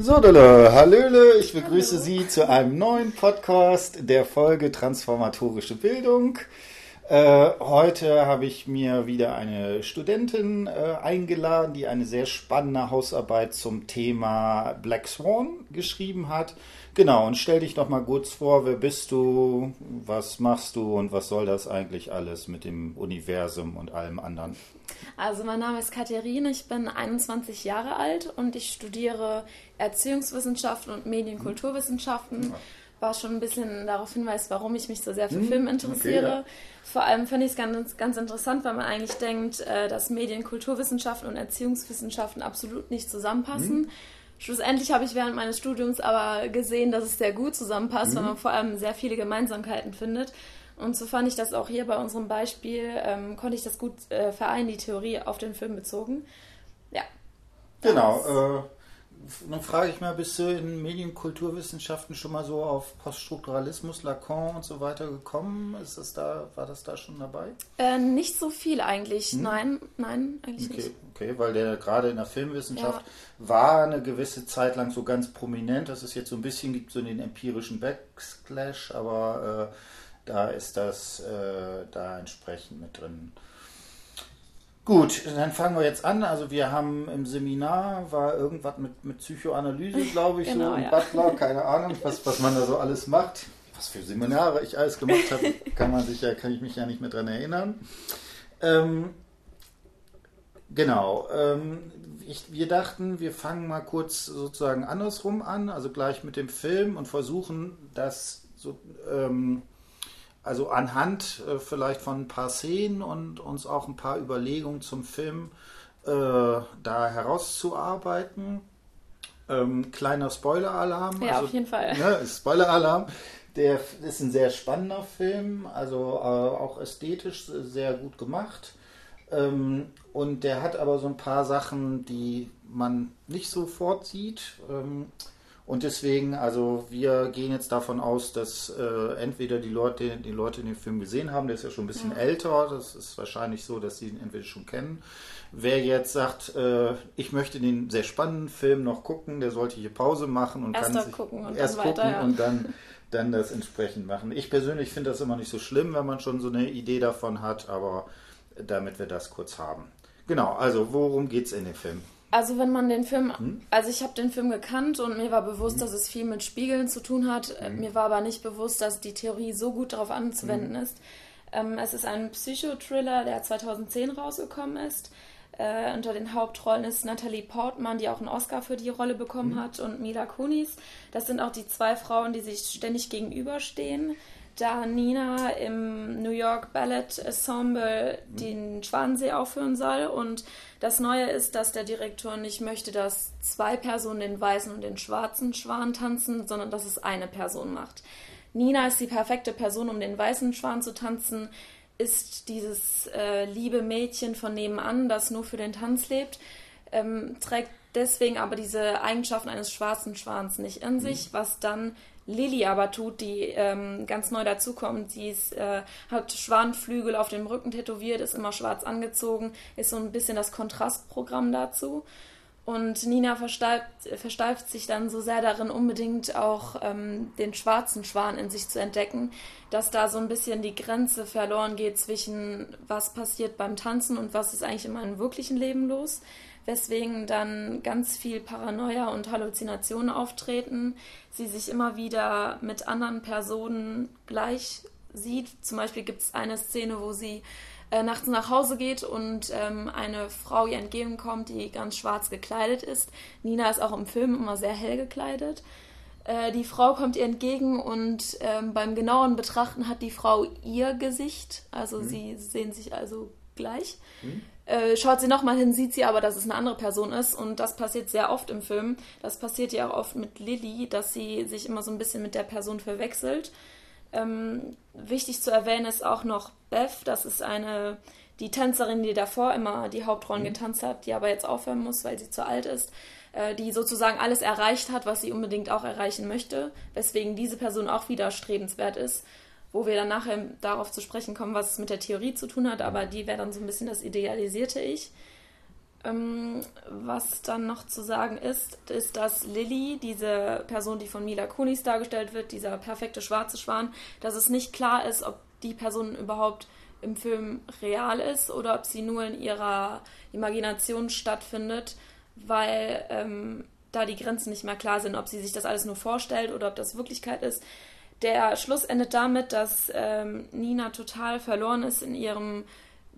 So, Dolle, Hallöle, ich begrüße Hallo. Sie zu einem neuen Podcast der Folge Transformatorische Bildung. Äh, heute habe ich mir wieder eine Studentin äh, eingeladen, die eine sehr spannende Hausarbeit zum Thema Black Swan geschrieben hat. Genau, und stell dich doch mal kurz vor, wer bist du, was machst du und was soll das eigentlich alles mit dem Universum und allem anderen? Also mein Name ist Katharine, ich bin 21 Jahre alt und ich studiere Erziehungswissenschaften und Medienkulturwissenschaften. Ja was schon ein bisschen darauf hinweist, warum ich mich so sehr für hm, Film interessiere. Okay, ja. Vor allem finde ich es ganz, ganz interessant, weil man eigentlich denkt, äh, dass Medien, Kulturwissenschaften und Erziehungswissenschaften absolut nicht zusammenpassen. Hm. Schlussendlich habe ich während meines Studiums aber gesehen, dass es sehr gut zusammenpasst, hm. weil man vor allem sehr viele Gemeinsamkeiten findet. Und so fand ich das auch hier bei unserem Beispiel, ähm, konnte ich das gut äh, vereinen, die Theorie auf den Film bezogen. Ja. Genau. Äh, dann frage ich mal, bist du in Medienkulturwissenschaften schon mal so auf Poststrukturalismus, Lacan und so weiter gekommen? Ist das da, war das da schon dabei? Äh, nicht so viel eigentlich. Hm? Nein, nein, eigentlich okay, nicht. Okay, weil der gerade in der Filmwissenschaft ja. war eine gewisse Zeit lang so ganz prominent. Das ist jetzt so ein bisschen, gibt so den empirischen Backsplash, aber äh, da ist das äh, da entsprechend mit drin. Gut, dann fangen wir jetzt an. Also wir haben im Seminar war irgendwas mit, mit Psychoanalyse, glaube ich, genau, so ja. Butler, keine Ahnung, was, was man da so alles macht. Was für Seminare ich alles gemacht habe, kann man sich ja, kann ich mich ja nicht mehr dran erinnern. Ähm, genau. Ähm, ich, wir dachten, wir fangen mal kurz sozusagen andersrum an, also gleich mit dem Film und versuchen das so ähm, also anhand äh, vielleicht von ein paar Szenen und uns auch ein paar Überlegungen zum Film äh, da herauszuarbeiten. Ähm, kleiner Spoiler-Alarm. Ja, also, auf jeden Fall. Ne, Spoiler-Alarm. Der ist ein sehr spannender Film, also äh, auch ästhetisch sehr gut gemacht. Ähm, und der hat aber so ein paar Sachen, die man nicht sofort sieht. Ähm, und deswegen, also wir gehen jetzt davon aus, dass äh, entweder die Leute, die Leute den Film gesehen haben, der ist ja schon ein bisschen ja. älter, das ist wahrscheinlich so, dass sie ihn entweder schon kennen. Wer jetzt sagt, äh, ich möchte den sehr spannenden Film noch gucken, der sollte hier Pause machen und erst kann sich gucken und erst dann gucken weiter, ja. und dann, dann das entsprechend machen. Ich persönlich finde das immer nicht so schlimm, wenn man schon so eine Idee davon hat, aber damit wir das kurz haben. Genau, also worum geht es in dem Film? Also wenn man den Film, hm? also ich habe den Film gekannt und mir war bewusst, hm? dass es viel mit Spiegeln zu tun hat. Hm? Mir war aber nicht bewusst, dass die Theorie so gut darauf anzuwenden hm? ist. Ähm, es ist ein Psychothriller, der 2010 rausgekommen ist. Äh, unter den Hauptrollen ist Natalie Portman, die auch einen Oscar für die Rolle bekommen hm? hat, und Mila Kunis. Das sind auch die zwei Frauen, die sich ständig gegenüberstehen da Nina im New York Ballet Ensemble den Schwanensee aufführen soll. Und das Neue ist, dass der Direktor nicht möchte, dass zwei Personen den weißen und den schwarzen Schwan tanzen, sondern dass es eine Person macht. Nina ist die perfekte Person, um den weißen Schwan zu tanzen, ist dieses äh, liebe Mädchen von nebenan, das nur für den Tanz lebt, ähm, trägt deswegen aber diese Eigenschaften eines schwarzen Schwans nicht in sich, mhm. was dann Lilly aber tut, die ähm, ganz neu dazukommt. Sie ist, äh, hat Schwanflügel auf dem Rücken tätowiert, ist immer schwarz angezogen, ist so ein bisschen das Kontrastprogramm dazu. Und Nina versteift, versteift sich dann so sehr darin, unbedingt auch ähm, den schwarzen Schwan in sich zu entdecken, dass da so ein bisschen die Grenze verloren geht zwischen was passiert beim Tanzen und was ist eigentlich in meinem wirklichen Leben los weswegen dann ganz viel Paranoia und Halluzinationen auftreten, sie sich immer wieder mit anderen Personen gleich sieht. Zum Beispiel gibt es eine Szene, wo sie äh, nachts nach Hause geht und ähm, eine Frau ihr entgegenkommt, die ganz schwarz gekleidet ist. Nina ist auch im Film immer sehr hell gekleidet. Äh, die Frau kommt ihr entgegen und ähm, beim genauen Betrachten hat die Frau ihr Gesicht, also mhm. sie sehen sich also gleich. Mhm. Äh, schaut sie nochmal hin, sieht sie aber, dass es eine andere Person ist. Und das passiert sehr oft im Film. Das passiert ja auch oft mit Lilly, dass sie sich immer so ein bisschen mit der Person verwechselt. Ähm, wichtig zu erwähnen ist auch noch Beth. Das ist eine, die Tänzerin, die davor immer die Hauptrollen mhm. getanzt hat, die aber jetzt aufhören muss, weil sie zu alt ist. Äh, die sozusagen alles erreicht hat, was sie unbedingt auch erreichen möchte. Weswegen diese Person auch wieder strebenswert ist wo wir dann nachher darauf zu sprechen kommen, was es mit der Theorie zu tun hat, aber die wäre dann so ein bisschen das idealisierte Ich. Ähm, was dann noch zu sagen ist, ist, dass Lilly, diese Person, die von Mila Kunis dargestellt wird, dieser perfekte schwarze Schwan, dass es nicht klar ist, ob die Person überhaupt im Film real ist oder ob sie nur in ihrer Imagination stattfindet, weil ähm, da die Grenzen nicht mehr klar sind, ob sie sich das alles nur vorstellt oder ob das Wirklichkeit ist. Der Schluss endet damit, dass ähm, Nina total verloren ist in ihrem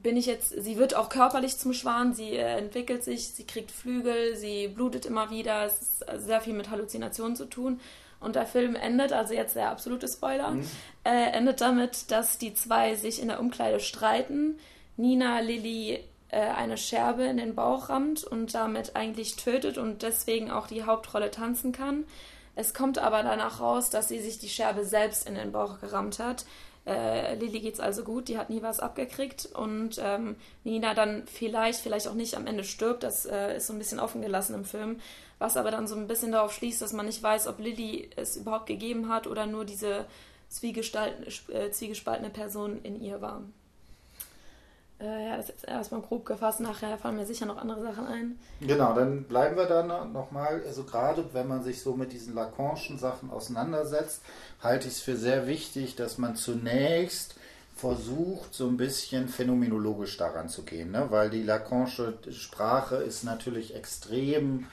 bin ich jetzt, sie wird auch körperlich zum Schwan, sie äh, entwickelt sich, sie kriegt Flügel, sie blutet immer wieder, es ist sehr viel mit Halluzinationen zu tun. Und der Film endet, also jetzt der absolute Spoiler, mhm. äh, endet damit, dass die zwei sich in der Umkleide streiten. Nina Lilly äh, eine Scherbe in den Bauch rammt und damit eigentlich tötet und deswegen auch die Hauptrolle tanzen kann. Es kommt aber danach raus, dass sie sich die Scherbe selbst in den Bauch gerammt hat. Äh, Lilly geht's also gut, die hat nie was abgekriegt und ähm, Nina dann vielleicht, vielleicht auch nicht am Ende stirbt. Das äh, ist so ein bisschen offen gelassen im Film was aber dann so ein bisschen darauf schließt, dass man nicht weiß, ob Lilly es überhaupt gegeben hat oder nur diese äh, zwiegespaltene Person in ihr war. Äh, ja, das ist jetzt erstmal grob gefasst, nachher fallen mir sicher noch andere Sachen ein. Genau, dann bleiben wir da nochmal, also gerade wenn man sich so mit diesen Lacanischen Sachen auseinandersetzt, halte ich es für sehr wichtig, dass man zunächst versucht, so ein bisschen phänomenologisch daran zu gehen, ne? weil die Lacanische Sprache ist natürlich extrem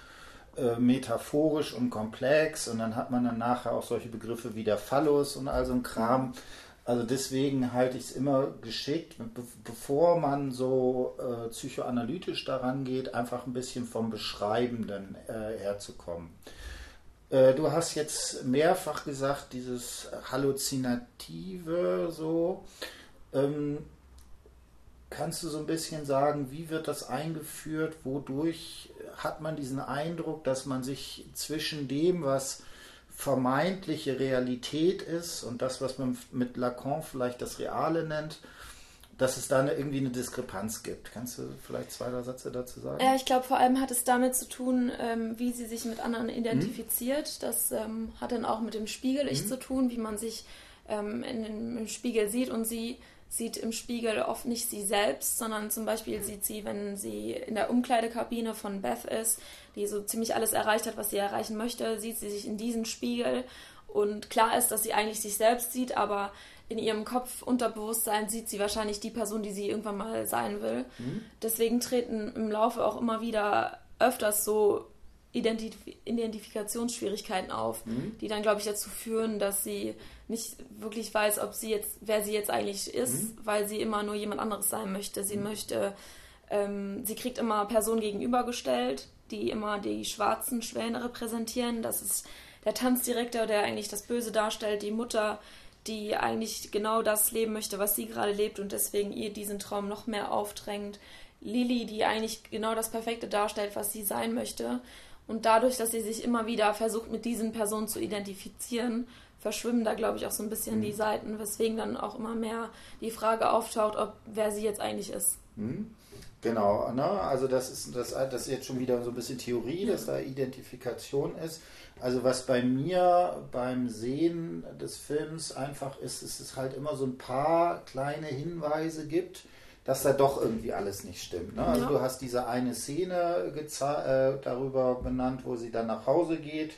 äh, metaphorisch und komplex und dann hat man dann nachher auch solche Begriffe wie der Phallus und all so ein Kram. Also deswegen halte ich es immer geschickt, be bevor man so äh, psychoanalytisch daran geht, einfach ein bisschen vom Beschreibenden äh, herzukommen. Äh, du hast jetzt mehrfach gesagt, dieses Halluzinative so. Ähm, kannst du so ein bisschen sagen, wie wird das eingeführt? Wodurch hat man diesen Eindruck, dass man sich zwischen dem, was vermeintliche Realität ist und das, was man mit Lacan vielleicht das Reale nennt, dass es da eine, irgendwie eine Diskrepanz gibt. Kannst du vielleicht zwei, drei Sätze dazu sagen? Ja, ich glaube, vor allem hat es damit zu tun, ähm, wie sie sich mit anderen identifiziert. Mhm. Das ähm, hat dann auch mit dem Spiegel-Ich mhm. zu tun, wie man sich ähm, in den, im Spiegel sieht und sie sieht im Spiegel oft nicht sie selbst, sondern zum Beispiel sieht sie, wenn sie in der Umkleidekabine von Beth ist, die so ziemlich alles erreicht hat, was sie erreichen möchte, sieht sie sich in diesen Spiegel und klar ist, dass sie eigentlich sich selbst sieht, aber in ihrem Kopf Unterbewusstsein sieht sie wahrscheinlich die Person, die sie irgendwann mal sein will. Mhm. Deswegen treten im Laufe auch immer wieder öfters so Identif Identifikationsschwierigkeiten auf, mhm. die dann, glaube ich, dazu führen, dass sie nicht wirklich weiß, ob sie jetzt, wer sie jetzt eigentlich ist, mhm. weil sie immer nur jemand anderes sein möchte. Sie mhm. möchte, ähm, sie kriegt immer Personen gegenübergestellt, die immer die schwarzen Schwäne repräsentieren. Das ist der Tanzdirektor, der eigentlich das Böse darstellt, die Mutter, die eigentlich genau das leben möchte, was sie gerade lebt und deswegen ihr diesen Traum noch mehr aufdrängt. Lilly, die eigentlich genau das Perfekte darstellt, was sie sein möchte. Und dadurch, dass sie sich immer wieder versucht, mit diesen Personen zu identifizieren, verschwimmen da, glaube ich, auch so ein bisschen mhm. die Seiten, weswegen dann auch immer mehr die Frage auftaucht, ob wer sie jetzt eigentlich ist. Mhm. Genau, ne? also das ist, das, das ist jetzt schon wieder so ein bisschen Theorie, dass da Identifikation ist. Also was bei mir beim Sehen des Films einfach ist, ist es halt immer so ein paar kleine Hinweise gibt, dass da doch irgendwie alles nicht stimmt. Ne? Also ja. du hast diese eine Szene äh, darüber benannt, wo sie dann nach Hause geht,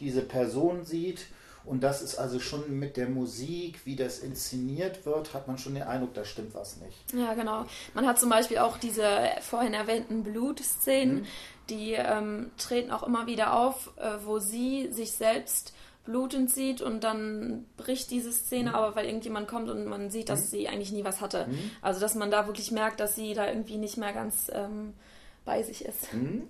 diese Person sieht und das ist also schon mit der Musik, wie das inszeniert wird, hat man schon den Eindruck, da stimmt was nicht. Ja, genau. Man hat zum Beispiel auch diese vorhin erwähnten Blutszenen, mhm. die ähm, treten auch immer wieder auf, äh, wo sie sich selbst blutend sieht und dann bricht diese Szene, mhm. aber weil irgendjemand kommt und man sieht, dass mhm. sie eigentlich nie was hatte. Mhm. Also dass man da wirklich merkt, dass sie da irgendwie nicht mehr ganz ähm, bei sich ist. Mhm.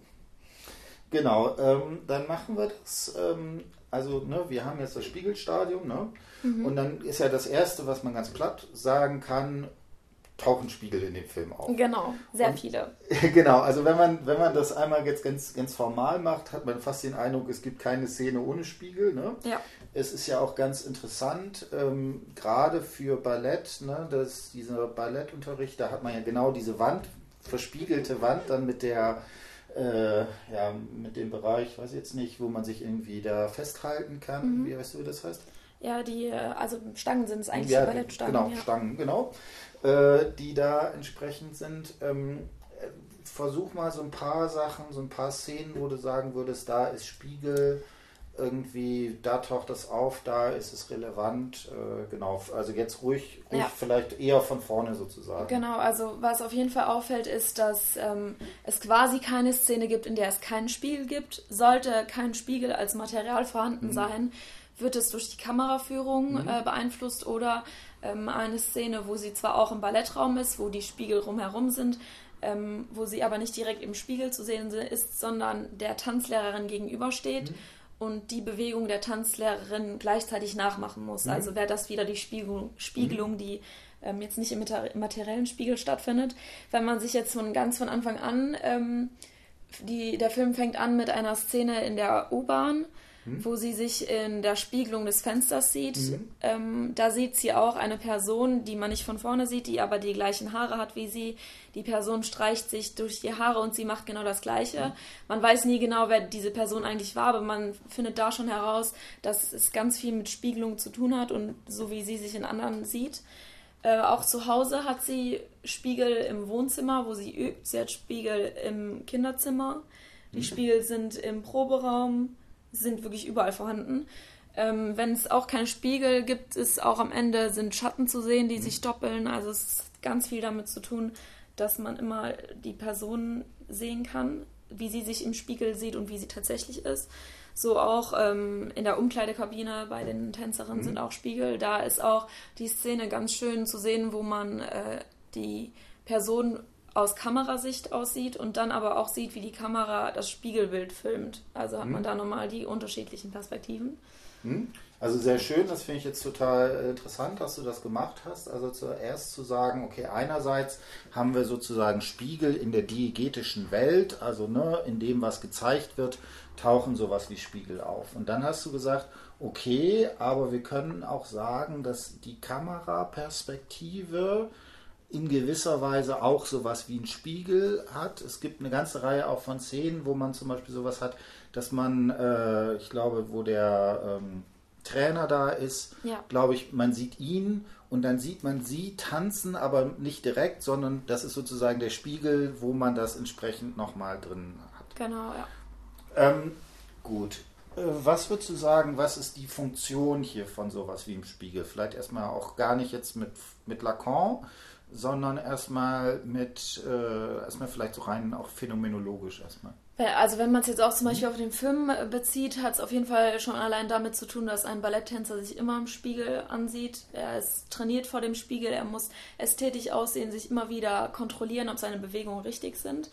Genau, ähm, dann machen wir das ähm, also ne, wir haben jetzt das Spiegelstadium, ne? Mhm. Und dann ist ja das Erste, was man ganz platt sagen kann, tauchen Spiegel in dem Film auf. Genau, sehr und, viele. Genau, also wenn man, wenn man das einmal jetzt ganz, ganz formal macht, hat man fast den Eindruck, es gibt keine Szene ohne Spiegel. Ne? Ja. Es ist ja auch ganz interessant, ähm, gerade für Ballett, ne, dass dieser Ballettunterricht, da hat man ja genau diese Wand, verspiegelte Wand dann mit der äh, ja, mit dem Bereich, weiß ich jetzt nicht, wo man sich irgendwie da festhalten kann. Mhm. Wie weißt du, wie das heißt? Ja, die, äh, also Stangen sind es eigentlich, ja, Ballettstangen. Genau, ja. Stangen, genau. Äh, die da entsprechend sind. Ähm, versuch mal so ein paar Sachen, so ein paar Szenen, wo du sagen würdest, da ist Spiegel, irgendwie, da taucht das auf, da ist es relevant. Äh, genau, also jetzt ruhig, ruhig ja. vielleicht eher von vorne sozusagen. Genau, also was auf jeden Fall auffällt, ist, dass ähm, es quasi keine Szene gibt, in der es keinen Spiegel gibt. Sollte kein Spiegel als Material vorhanden mhm. sein, wird es durch die Kameraführung mhm. äh, beeinflusst oder ähm, eine Szene, wo sie zwar auch im Ballettraum ist, wo die Spiegel rumherum sind, ähm, wo sie aber nicht direkt im Spiegel zu sehen ist, sondern der Tanzlehrerin gegenübersteht. Mhm und die Bewegung der Tanzlehrerin gleichzeitig nachmachen muss. Mhm. Also wäre das wieder die Spiegelung, Spiegelung mhm. die ähm, jetzt nicht im materiellen Spiegel stattfindet. Wenn man sich jetzt von ganz von Anfang an, ähm, die, der Film fängt an mit einer Szene in der U-Bahn hm? wo sie sich in der Spiegelung des Fensters sieht. Mhm. Ähm, da sieht sie auch eine Person, die man nicht von vorne sieht, die aber die gleichen Haare hat wie sie. Die Person streicht sich durch die Haare und sie macht genau das Gleiche. Mhm. Man weiß nie genau, wer diese Person eigentlich war, aber man findet da schon heraus, dass es ganz viel mit Spiegelung zu tun hat und so wie sie sich in anderen sieht. Äh, auch zu Hause hat sie Spiegel im Wohnzimmer, wo sie übt. Sie hat Spiegel im Kinderzimmer. Die mhm. Spiegel sind im Proberaum sind wirklich überall vorhanden. Ähm, Wenn es auch keinen Spiegel gibt, ist auch am Ende sind Schatten zu sehen, die mhm. sich doppeln. Also es ist ganz viel damit zu tun, dass man immer die Person sehen kann, wie sie sich im Spiegel sieht und wie sie tatsächlich ist. So auch ähm, in der Umkleidekabine bei den Tänzerinnen mhm. sind auch Spiegel. Da ist auch die Szene ganz schön zu sehen, wo man äh, die Person aus Kamerasicht aussieht und dann aber auch sieht, wie die Kamera das Spiegelbild filmt. Also hat mhm. man da nochmal die unterschiedlichen Perspektiven. Mhm. Also sehr schön, das finde ich jetzt total interessant, dass du das gemacht hast. Also zuerst zu sagen, okay, einerseits haben wir sozusagen Spiegel in der diegetischen Welt, also ne, in dem, was gezeigt wird, tauchen sowas wie Spiegel auf. Und dann hast du gesagt, okay, aber wir können auch sagen, dass die Kameraperspektive in gewisser Weise auch sowas wie ein Spiegel hat. Es gibt eine ganze Reihe auch von Szenen, wo man zum Beispiel sowas hat, dass man, äh, ich glaube, wo der ähm, Trainer da ist, ja. glaube ich, man sieht ihn und dann sieht man sie tanzen, aber nicht direkt, sondern das ist sozusagen der Spiegel, wo man das entsprechend nochmal drin hat. Genau, ja. Ähm, gut. Äh, was würdest du sagen, was ist die Funktion hier von sowas wie im Spiegel? Vielleicht erstmal auch gar nicht jetzt mit, mit Lacan, sondern erstmal mit, äh, erstmal vielleicht so rein auch phänomenologisch erstmal. Also wenn man es jetzt auch zum Beispiel auf den Film äh, bezieht, hat es auf jeden Fall schon allein damit zu tun, dass ein Balletttänzer sich immer im Spiegel ansieht. Er ist trainiert vor dem Spiegel, er muss ästhetisch aussehen, sich immer wieder kontrollieren, ob seine Bewegungen richtig sind.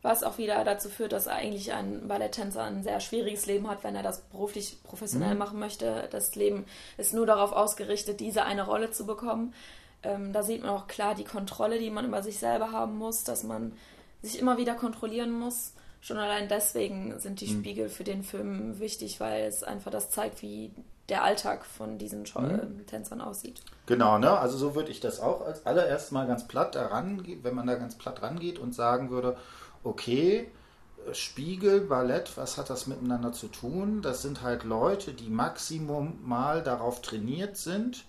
Was auch wieder dazu führt, dass eigentlich ein Balletttänzer ein sehr schwieriges Leben hat, wenn er das beruflich professionell mhm. machen möchte. Das Leben ist nur darauf ausgerichtet, diese eine Rolle zu bekommen. Ähm, da sieht man auch klar die Kontrolle, die man über sich selber haben muss, dass man sich immer wieder kontrollieren muss. Schon allein deswegen sind die mhm. Spiegel für den Film wichtig, weil es einfach das zeigt, wie der Alltag von diesen mhm. Tänzern aussieht. Genau, ne? Also so würde ich das auch als allererst mal ganz platt daran, wenn man da ganz platt rangeht und sagen würde, okay, Spiegel, Ballett, was hat das miteinander zu tun? Das sind halt Leute, die maximum mal darauf trainiert sind,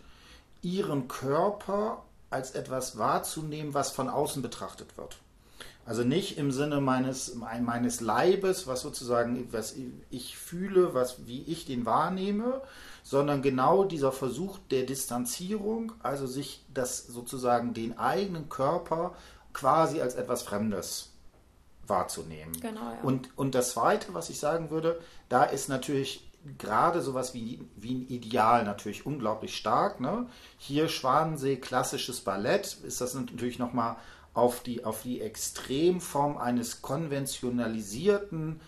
ihren Körper als etwas wahrzunehmen, was von außen betrachtet wird. Also nicht im Sinne meines, meines Leibes, was sozusagen, was ich fühle, was, wie ich den wahrnehme, sondern genau dieser Versuch der Distanzierung, also sich das sozusagen den eigenen Körper quasi als etwas Fremdes wahrzunehmen. Genau, ja. und, und das Zweite, was ich sagen würde, da ist natürlich gerade sowas wie, wie ein Ideal natürlich unglaublich stark. Ne? Hier Schwanensee, klassisches Ballett, ist das natürlich nochmal auf die, auf die Extremform eines konventionalisierten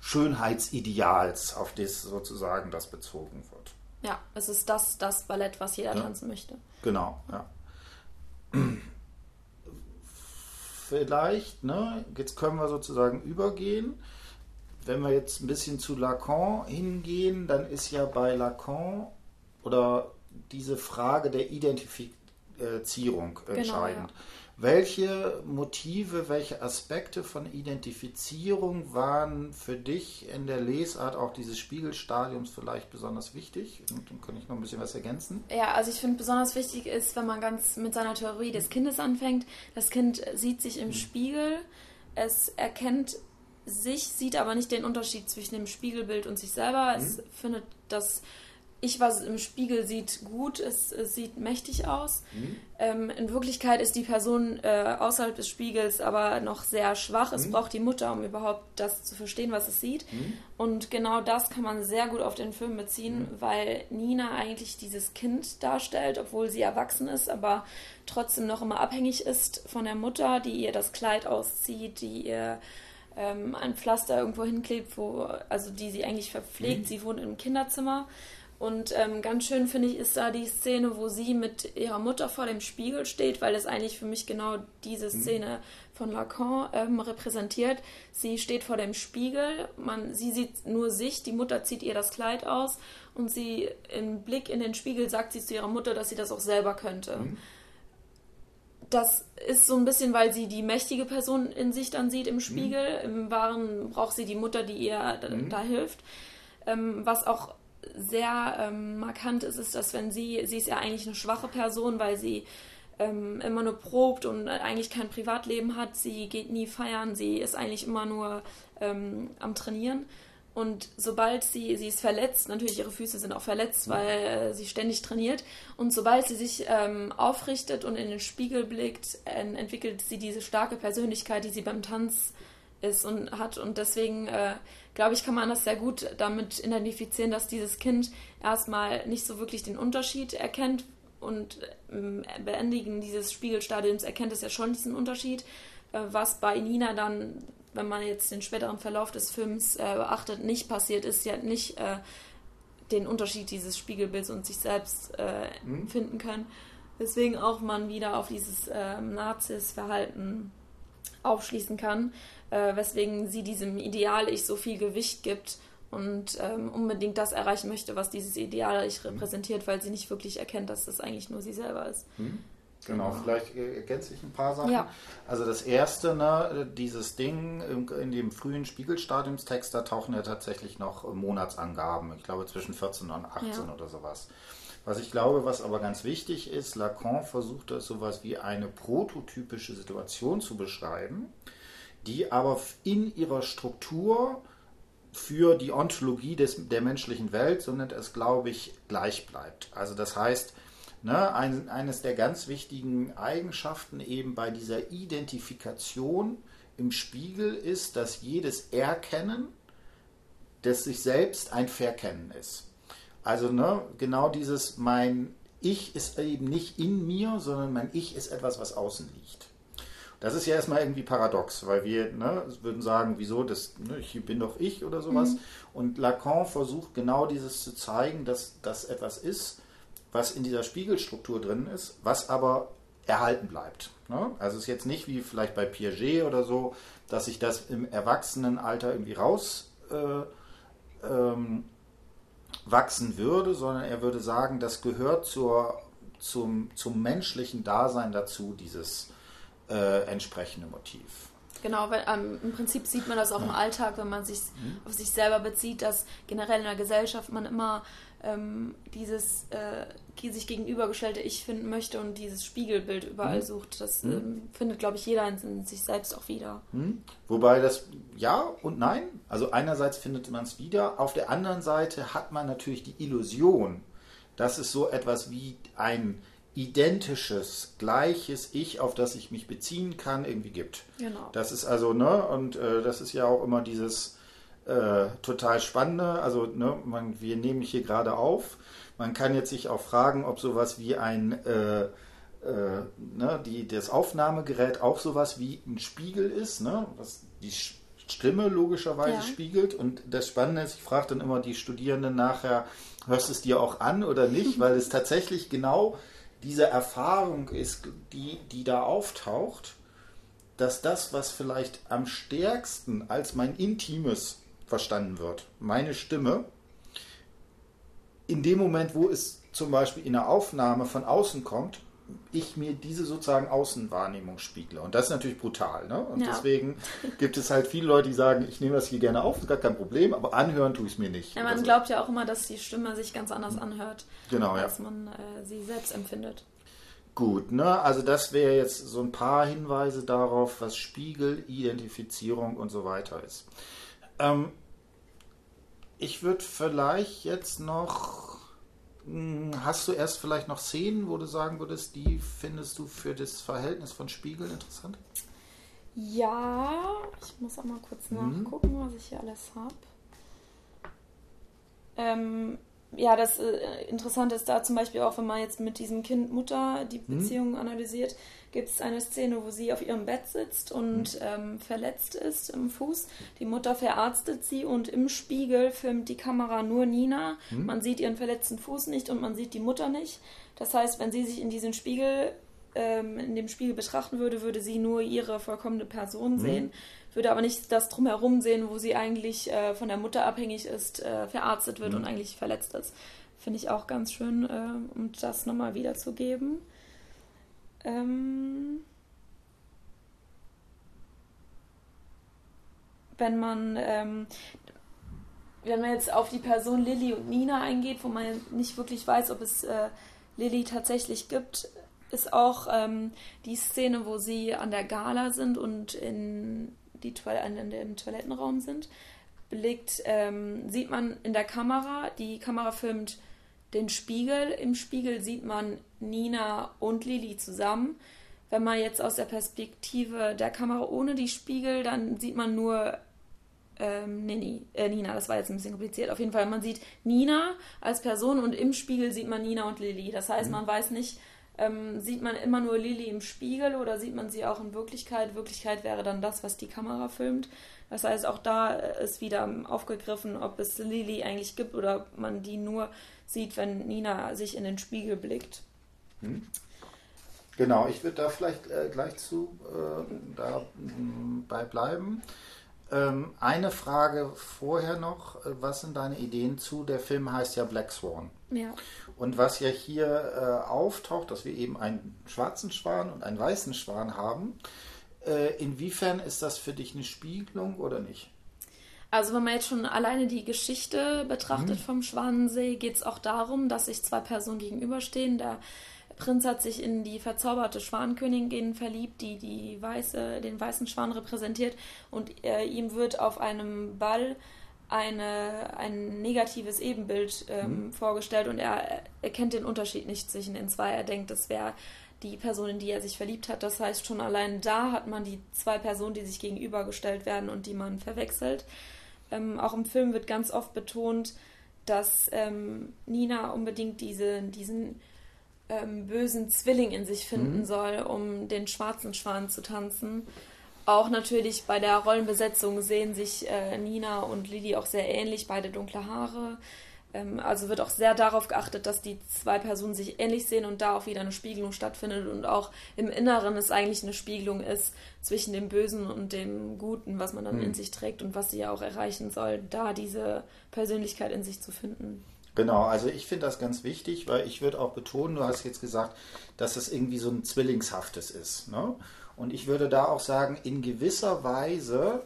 Schönheitsideals, auf das sozusagen das bezogen wird. Ja, es ist das, das Ballett, was jeder ja. tanzen möchte. Genau, ja. Vielleicht, ne, jetzt können wir sozusagen übergehen wenn wir jetzt ein bisschen zu Lacan hingehen, dann ist ja bei Lacan oder diese Frage der Identifizierung genau, entscheidend. Ja. Welche Motive, welche Aspekte von Identifizierung waren für dich in der Lesart auch dieses Spiegelstadiums vielleicht besonders wichtig? Und dann kann ich noch ein bisschen was ergänzen. Ja, also ich finde besonders wichtig ist, wenn man ganz mit seiner Theorie des Kindes anfängt. Das Kind sieht sich im mhm. Spiegel es erkennt sich, sieht aber nicht den Unterschied zwischen dem Spiegelbild und sich selber. Mhm. Es findet das ich, was im Spiegel sieht, gut, es, es sieht mächtig aus. Mhm. Ähm, in Wirklichkeit ist die Person äh, außerhalb des Spiegels aber noch sehr schwach. Es mhm. braucht die Mutter, um überhaupt das zu verstehen, was es sieht. Mhm. Und genau das kann man sehr gut auf den Film beziehen, mhm. weil Nina eigentlich dieses Kind darstellt, obwohl sie erwachsen ist, aber trotzdem noch immer abhängig ist von der Mutter, die ihr das Kleid auszieht, die ihr ähm, ein Pflaster irgendwo hinklebt, wo, also die sie eigentlich verpflegt. Mhm. Sie wohnt im Kinderzimmer und ähm, ganz schön finde ich ist da die Szene, wo sie mit ihrer Mutter vor dem Spiegel steht, weil es eigentlich für mich genau diese mhm. Szene von Lacan ähm, repräsentiert. Sie steht vor dem Spiegel, man, sie sieht nur sich, die Mutter zieht ihr das Kleid aus und sie im Blick in den Spiegel sagt sie zu ihrer Mutter, dass sie das auch selber könnte. Mhm. Das ist so ein bisschen, weil sie die mächtige Person in sich dann sieht im Spiegel. Mhm. Im Wahren braucht sie die Mutter, die ihr mhm. da hilft. Ähm, was auch sehr ähm, markant ist, ist, dass wenn sie, sie ist ja eigentlich eine schwache Person, weil sie ähm, immer nur probt und eigentlich kein Privatleben hat, sie geht nie feiern, sie ist eigentlich immer nur ähm, am Trainieren. Und sobald sie, sie ist verletzt, natürlich ihre Füße sind auch verletzt, weil äh, sie ständig trainiert. Und sobald sie sich ähm, aufrichtet und in den Spiegel blickt, äh, entwickelt sie diese starke Persönlichkeit, die sie beim Tanz ist und hat. Und deswegen äh, glaube ich, kann man das sehr gut damit identifizieren, dass dieses Kind erstmal nicht so wirklich den Unterschied erkennt und im Beendigen dieses Spiegelstadiums erkennt es ja schon diesen Unterschied, äh, was bei Nina dann, wenn man jetzt den späteren Verlauf des Films äh, beachtet, nicht passiert ist. Sie hat nicht äh, den Unterschied dieses Spiegelbilds und sich selbst mhm. finden können. Deswegen auch man wieder auf dieses äh, Nazis-Verhalten aufschließen kann äh, weswegen sie diesem Ideal-Ich so viel Gewicht gibt und ähm, unbedingt das erreichen möchte, was dieses Ideal-Ich mhm. repräsentiert, weil sie nicht wirklich erkennt, dass das eigentlich nur sie selber ist. Mhm. Genau, vielleicht ergänze ich ein paar Sachen. Ja. Also das erste, ne, dieses Ding in dem frühen Spiegelstadiumstext, da tauchen ja tatsächlich noch Monatsangaben, ich glaube zwischen 14 und 18 ja. oder sowas. Was ich glaube, was aber ganz wichtig ist, Lacan versucht das sowas wie eine prototypische Situation zu beschreiben, die aber in ihrer Struktur für die Ontologie des, der menschlichen Welt, so nennt es, glaube ich, gleich bleibt. Also das heißt, ne, ein, eines der ganz wichtigen Eigenschaften eben bei dieser Identifikation im Spiegel ist, dass jedes Erkennen des sich selbst ein Verkennen ist. Also ne, genau dieses mein Ich ist eben nicht in mir, sondern mein Ich ist etwas, was außen liegt. Das ist ja erstmal irgendwie paradox, weil wir ne, würden sagen, wieso, das, ne, ich bin doch ich oder sowas. Mhm. Und Lacan versucht genau dieses zu zeigen, dass das etwas ist, was in dieser Spiegelstruktur drin ist, was aber erhalten bleibt. Ne? Also es ist jetzt nicht wie vielleicht bei Piaget oder so, dass sich das im Erwachsenenalter irgendwie raus äh, ähm, wachsen würde, sondern er würde sagen, das gehört zur, zum, zum menschlichen Dasein dazu, dieses äh, entsprechende Motiv. Genau, weil ähm, im Prinzip sieht man das auch ja. im Alltag, wenn man sich mhm. auf sich selber bezieht, dass generell in der Gesellschaft man immer ähm, dieses äh, sich gegenübergestellte Ich finden möchte und dieses Spiegelbild überall mhm. sucht. Das mhm. ähm, findet, glaube ich, jeder in, in, sich selbst auch wieder. Mhm. Wobei das ja und nein. Also einerseits findet man es wieder, auf der anderen Seite hat man natürlich die Illusion, dass es so etwas wie ein identisches, gleiches Ich, auf das ich mich beziehen kann, irgendwie gibt. Genau. Das ist also, ne, und äh, das ist ja auch immer dieses äh, total Spannende. Also, ne, man, wir nehmen hier gerade auf. Man kann jetzt sich auch fragen, ob sowas wie ein, äh, äh, ne, die, das Aufnahmegerät auch sowas wie ein Spiegel ist, ne, was die Stimme logischerweise ja. spiegelt. Und das Spannende ist, ich frage dann immer die Studierenden nachher, hörst du es dir auch an oder nicht, weil es tatsächlich genau diese Erfahrung ist, die, die da auftaucht, dass das, was vielleicht am stärksten als mein Intimes verstanden wird, meine Stimme, in dem Moment, wo es zum Beispiel in der Aufnahme von außen kommt, ich mir diese sozusagen Außenwahrnehmung spiegle. Und das ist natürlich brutal. Ne? Und ja. deswegen gibt es halt viele Leute, die sagen, ich nehme das hier gerne auf, ist gar kein Problem, aber anhören tue ich es mir nicht. Ja, man so. glaubt ja auch immer, dass die Stimme sich ganz anders anhört, genau, als ja. man äh, sie selbst empfindet. Gut, ne? Also das wäre jetzt so ein paar Hinweise darauf, was Spiegel, Identifizierung und so weiter ist. Ähm, ich würde vielleicht jetzt noch. Hm, hast du erst vielleicht noch Szenen, wo du sagen würdest, die findest du für das Verhältnis von Spiegeln interessant? Ja, ich muss auch mal kurz mhm. nachgucken, was ich hier alles habe. Ähm, ja, das äh, Interessante ist da zum Beispiel auch, wenn man jetzt mit diesem Kind Mutter die mhm. Beziehung mhm. analysiert, gibt es eine Szene, wo sie auf ihrem Bett sitzt und mhm. ähm, verletzt ist im Fuß. Die Mutter verarztet sie und im Spiegel filmt die Kamera nur Nina. Mhm. Man sieht ihren verletzten Fuß nicht und man sieht die Mutter nicht. Das heißt, wenn sie sich in diesen Spiegel ähm, in dem Spiegel betrachten würde, würde sie nur ihre vollkommene Person mhm. sehen, würde aber nicht das drumherum sehen, wo sie eigentlich äh, von der Mutter abhängig ist, äh, verarztet wird mhm. und eigentlich verletzt ist. Finde ich auch ganz schön, äh, um das nochmal wiederzugeben. Ähm wenn man ähm, wenn man jetzt auf die Person Lilly und Nina eingeht, wo man nicht wirklich weiß, ob es äh, Lilly tatsächlich gibt, ist auch ähm, die Szene, wo sie an der Gala sind und in die Toil in dem Toilettenraum sind. Belegt, ähm, sieht man in der Kamera, die Kamera filmt den Spiegel. Im Spiegel sieht man Nina und Lili zusammen. Wenn man jetzt aus der Perspektive der Kamera ohne die Spiegel, dann sieht man nur ähm, Nini, äh, Nina, das war jetzt ein bisschen kompliziert. Auf jeden Fall, man sieht Nina als Person und im Spiegel sieht man Nina und Lili. Das heißt, mhm. man weiß nicht, ähm, sieht man immer nur Lilly im Spiegel oder sieht man sie auch in Wirklichkeit? Wirklichkeit wäre dann das, was die Kamera filmt. Das heißt, auch da ist wieder aufgegriffen, ob es Lilly eigentlich gibt oder man die nur sieht, wenn Nina sich in den Spiegel blickt. Hm. Genau, ich würde da vielleicht äh, gleich zu äh, dabei bleiben. Ähm, eine Frage vorher noch. Äh, was sind deine Ideen zu? Der Film heißt ja Black Swan. Ja. Und was ja hier äh, auftaucht, dass wir eben einen schwarzen Schwan und einen weißen Schwan haben. Äh, inwiefern ist das für dich eine Spiegelung oder nicht? Also wenn man jetzt schon alleine die Geschichte betrachtet mhm. vom Schwanensee, geht es auch darum, dass sich zwei Personen gegenüberstehen. Der Prinz hat sich in die verzauberte Schwankönigin verliebt, die, die weiße, den weißen Schwan repräsentiert und äh, ihm wird auf einem Ball eine, ein negatives Ebenbild ähm, mhm. vorgestellt und er erkennt den Unterschied nicht zwischen den zwei. Er denkt, das wäre die Person, in die er sich verliebt hat. Das heißt, schon allein da hat man die zwei Personen, die sich gegenübergestellt werden und die man verwechselt. Ähm, auch im Film wird ganz oft betont, dass ähm, Nina unbedingt diese, diesen ähm, bösen Zwilling in sich finden mhm. soll, um den schwarzen Schwan zu tanzen. Auch natürlich bei der Rollenbesetzung sehen sich äh, Nina und Lili auch sehr ähnlich, beide dunkle Haare. Ähm, also wird auch sehr darauf geachtet, dass die zwei Personen sich ähnlich sehen und da auch wieder eine Spiegelung stattfindet und auch im Inneren es eigentlich eine Spiegelung ist zwischen dem Bösen und dem Guten, was man dann mhm. in sich trägt und was sie ja auch erreichen soll, da diese Persönlichkeit in sich zu finden. Genau, also ich finde das ganz wichtig, weil ich würde auch betonen, du hast jetzt gesagt, dass es irgendwie so ein Zwillingshaftes ist. Ne? Und ich würde da auch sagen, in gewisser Weise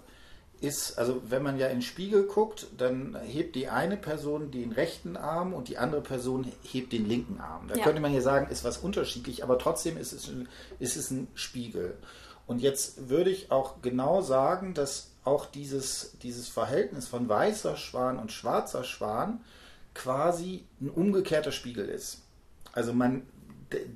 ist, also wenn man ja in den Spiegel guckt, dann hebt die eine Person den rechten Arm und die andere Person hebt den linken Arm. Da ja. könnte man ja sagen, ist was unterschiedlich, aber trotzdem ist es, ist es ein Spiegel. Und jetzt würde ich auch genau sagen, dass auch dieses, dieses Verhältnis von weißer Schwan und schwarzer Schwan quasi ein umgekehrter Spiegel ist. Also man,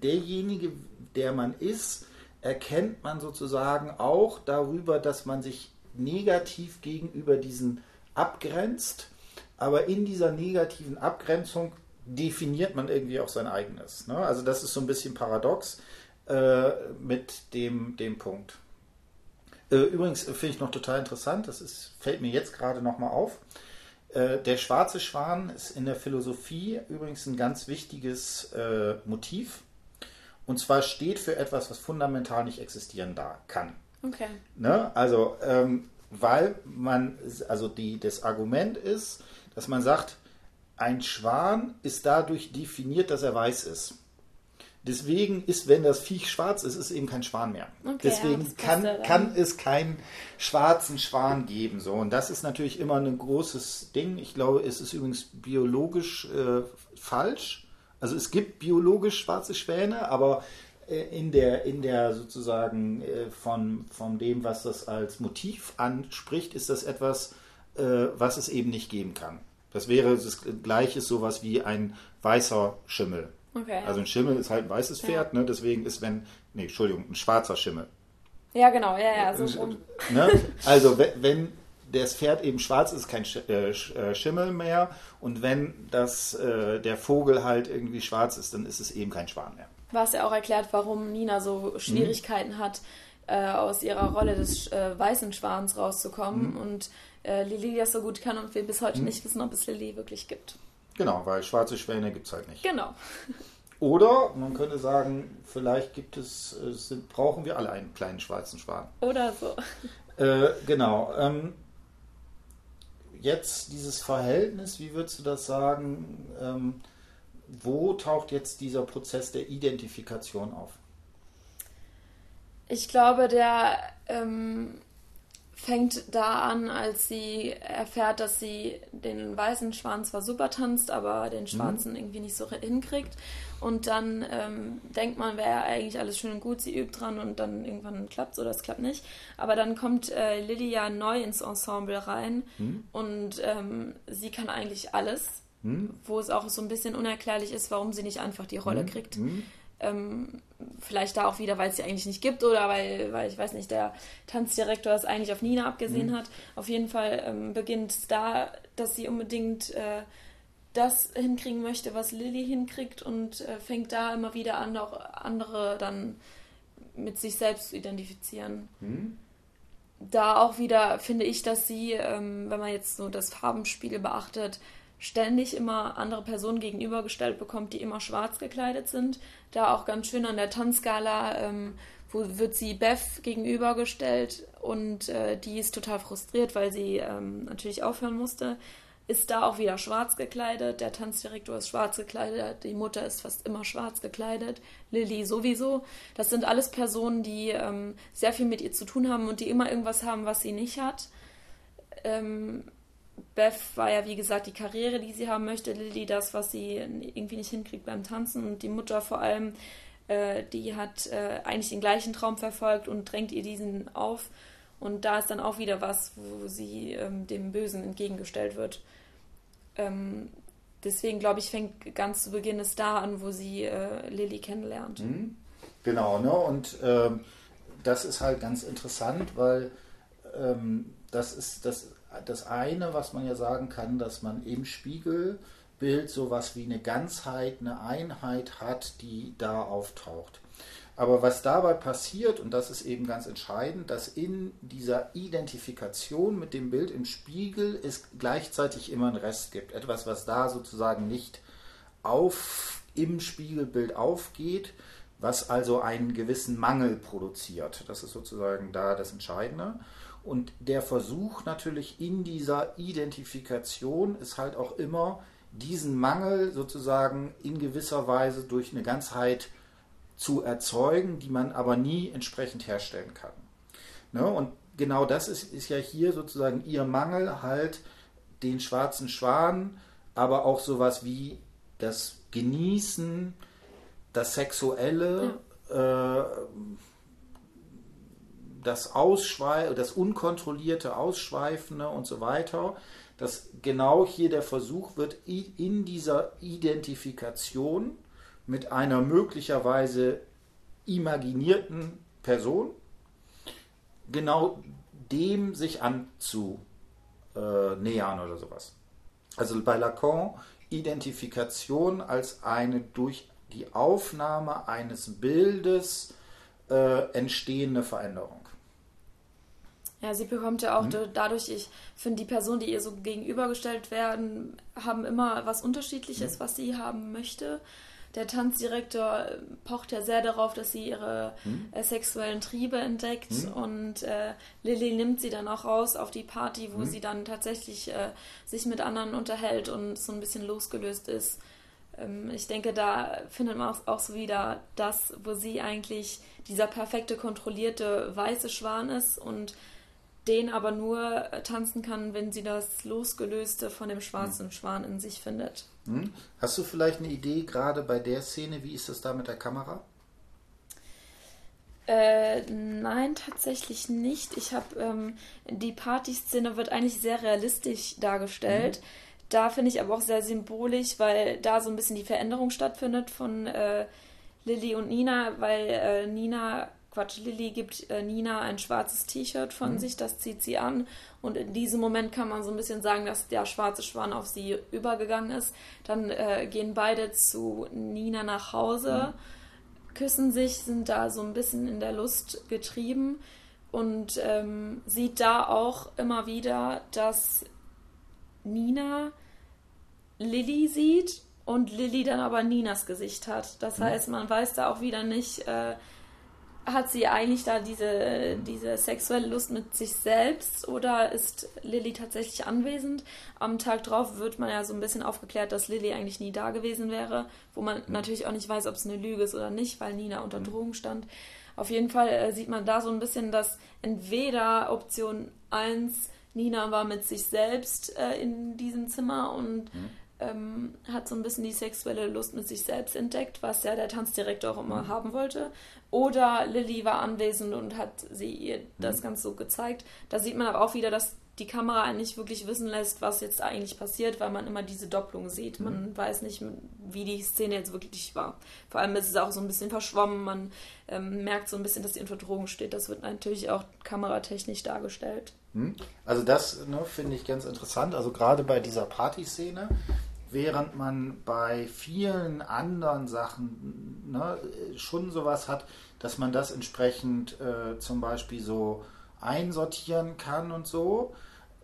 derjenige, der man ist, erkennt man sozusagen auch darüber, dass man sich negativ gegenüber diesen abgrenzt, aber in dieser negativen Abgrenzung definiert man irgendwie auch sein eigenes. Ne? Also das ist so ein bisschen paradox äh, mit dem, dem Punkt. Äh, übrigens finde ich noch total interessant, das ist, fällt mir jetzt gerade nochmal auf. Äh, der schwarze Schwan ist in der Philosophie übrigens ein ganz wichtiges äh, Motiv. Und zwar steht für etwas, was fundamental nicht existieren da kann. Okay. Ne? Also, ähm, weil man, also die, das Argument ist, dass man sagt, ein Schwan ist dadurch definiert, dass er weiß ist. Deswegen ist, wenn das Viech schwarz ist, ist eben kein Schwan mehr. Okay, Deswegen ja, kann, kann es keinen schwarzen Schwan geben. So. Und das ist natürlich immer ein großes Ding. Ich glaube, es ist übrigens biologisch äh, falsch. Also es gibt biologisch schwarze Schwäne, aber äh, in der, in der sozusagen äh, von, von dem, was das als Motiv anspricht, ist das etwas, äh, was es eben nicht geben kann. Das wäre das gleiche sowas wie ein weißer Schimmel. Okay, Also ein Schimmel ist halt ein weißes Pferd, ja. ne? deswegen ist, wenn, nee, Entschuldigung, ein schwarzer Schimmel. Ja, genau, ja, ja, so rum. Ne? Also wenn das Pferd eben schwarz ist, kein Schimmel mehr und wenn das, der Vogel halt irgendwie schwarz ist, dann ist es eben kein Schwan mehr. Was ja auch erklärt, warum Nina so Schwierigkeiten mhm. hat, äh, aus ihrer Rolle des äh, weißen Schwans rauszukommen mhm. und äh, Lili das so gut kann und wir bis heute mhm. nicht wissen, ob es Lili wirklich gibt. Genau, weil schwarze Schwäne gibt es halt nicht. Genau. Oder man könnte sagen, vielleicht gibt es, äh, sind, brauchen wir alle einen kleinen schwarzen Schwan. Oder so. Äh, genau. Ähm, jetzt dieses Verhältnis, wie würdest du das sagen? Ähm, wo taucht jetzt dieser Prozess der Identifikation auf? Ich glaube, der ähm, fängt da an, als sie erfährt, dass sie den weißen Schwan zwar super tanzt, aber den schwarzen mhm. irgendwie nicht so hinkriegt. Und dann ähm, denkt man, wäre eigentlich alles schön und gut, sie übt dran und dann irgendwann klappt es oder es klappt nicht. Aber dann kommt äh, Lydia neu ins Ensemble rein mhm. und ähm, sie kann eigentlich alles hm? wo es auch so ein bisschen unerklärlich ist, warum sie nicht einfach die Rolle hm? kriegt. Hm? Ähm, vielleicht da auch wieder, weil es sie eigentlich nicht gibt oder weil, weil ich weiß nicht, der Tanzdirektor es eigentlich auf Nina abgesehen hm? hat. Auf jeden Fall ähm, beginnt es da, dass sie unbedingt äh, das hinkriegen möchte, was Lilly hinkriegt und äh, fängt da immer wieder an, auch andere dann mit sich selbst zu identifizieren. Hm? Da auch wieder finde ich, dass sie, ähm, wenn man jetzt so das Farbenspiel beachtet, ständig immer andere Personen gegenübergestellt bekommt, die immer schwarz gekleidet sind. Da auch ganz schön an der Tanzskala, ähm, wo wird sie Beth gegenübergestellt und äh, die ist total frustriert, weil sie ähm, natürlich aufhören musste. Ist da auch wieder schwarz gekleidet. Der Tanzdirektor ist schwarz gekleidet. Die Mutter ist fast immer schwarz gekleidet. Lilly sowieso. Das sind alles Personen, die ähm, sehr viel mit ihr zu tun haben und die immer irgendwas haben, was sie nicht hat. Ähm, Beth war ja, wie gesagt, die Karriere, die sie haben möchte. Lilly das, was sie irgendwie nicht hinkriegt beim Tanzen. Und die Mutter vor allem, äh, die hat äh, eigentlich den gleichen Traum verfolgt und drängt ihr diesen auf. Und da ist dann auch wieder was, wo sie ähm, dem Bösen entgegengestellt wird. Ähm, deswegen, glaube ich, fängt ganz zu Beginn es da an, wo sie äh, Lilly kennenlernt. Mhm. Genau, ne? Und ähm, das ist halt ganz interessant, weil ähm, das ist das das eine, was man ja sagen kann, dass man im Spiegelbild sowas wie eine Ganzheit, eine Einheit hat, die da auftaucht. Aber was dabei passiert, und das ist eben ganz entscheidend, dass in dieser Identifikation mit dem Bild im Spiegel es gleichzeitig immer einen Rest gibt. Etwas, was da sozusagen nicht auf, im Spiegelbild aufgeht, was also einen gewissen Mangel produziert. Das ist sozusagen da das Entscheidende. Und der Versuch natürlich in dieser Identifikation ist halt auch immer, diesen Mangel sozusagen in gewisser Weise durch eine Ganzheit zu erzeugen, die man aber nie entsprechend herstellen kann. Ne? Und genau das ist, ist ja hier sozusagen ihr Mangel, halt den schwarzen Schwan, aber auch sowas wie das Genießen, das Sexuelle, ja. äh, das Ausschweifen, das unkontrollierte Ausschweifende und so weiter, dass genau hier der Versuch wird, in dieser Identifikation mit einer möglicherweise imaginierten Person genau dem sich anzunähern oder sowas. Also bei Lacan Identifikation als eine durch die Aufnahme eines Bildes äh, entstehende Veränderung. Ja, sie bekommt ja auch mhm. dadurch, ich finde, die Personen, die ihr so gegenübergestellt werden, haben immer was Unterschiedliches, mhm. was sie haben möchte. Der Tanzdirektor pocht ja sehr darauf, dass sie ihre mhm. äh, sexuellen Triebe entdeckt mhm. und äh, Lilly nimmt sie dann auch raus auf die Party, wo mhm. sie dann tatsächlich äh, sich mit anderen unterhält und so ein bisschen losgelöst ist. Ähm, ich denke, da findet man auch, auch so wieder das, wo sie eigentlich dieser perfekte, kontrollierte weiße Schwan ist und den aber nur äh, tanzen kann, wenn sie das Losgelöste von dem schwarzen hm. Schwan in sich findet. Hm. Hast du vielleicht eine Idee, gerade bei der Szene, wie ist das da mit der Kamera? Äh, nein, tatsächlich nicht. Ich habe ähm, die Partyszene wird eigentlich sehr realistisch dargestellt. Mhm. Da finde ich aber auch sehr symbolisch, weil da so ein bisschen die Veränderung stattfindet von äh, Lilly und Nina, weil äh, Nina, Quatsch, Lilly gibt äh, Nina ein schwarzes T-Shirt von mhm. sich, das zieht sie an. Und in diesem Moment kann man so ein bisschen sagen, dass der schwarze Schwan auf sie übergegangen ist. Dann äh, gehen beide zu Nina nach Hause, mhm. küssen sich, sind da so ein bisschen in der Lust getrieben und ähm, sieht da auch immer wieder, dass Nina Lilly sieht und Lilly dann aber Ninas Gesicht hat. Das mhm. heißt, man weiß da auch wieder nicht, äh, hat sie eigentlich da diese, diese sexuelle Lust mit sich selbst oder ist Lilly tatsächlich anwesend? Am Tag drauf wird man ja so ein bisschen aufgeklärt, dass Lilly eigentlich nie da gewesen wäre, wo man mhm. natürlich auch nicht weiß, ob es eine Lüge ist oder nicht, weil Nina unter mhm. Drohung stand. Auf jeden Fall äh, sieht man da so ein bisschen, dass entweder Option 1 Nina war mit sich selbst äh, in diesem Zimmer und mhm ähm, hat so ein bisschen die sexuelle Lust mit sich selbst entdeckt, was ja der Tanzdirektor auch immer mhm. haben wollte. Oder Lilly war anwesend und hat sie ihr das mhm. Ganze so gezeigt. Da sieht man aber auch wieder, dass die Kamera nicht wirklich wissen lässt, was jetzt eigentlich passiert, weil man immer diese Doppelung sieht. Mhm. Man weiß nicht, wie die Szene jetzt wirklich war. Vor allem ist es auch so ein bisschen verschwommen. Man ähm, merkt so ein bisschen, dass sie unter Drogen steht. Das wird natürlich auch kameratechnisch dargestellt. Hm? Also das ne, finde ich ganz interessant. Also gerade bei dieser Partyszene, während man bei vielen anderen Sachen ne, schon sowas hat, dass man das entsprechend äh, zum Beispiel so einsortieren kann und so.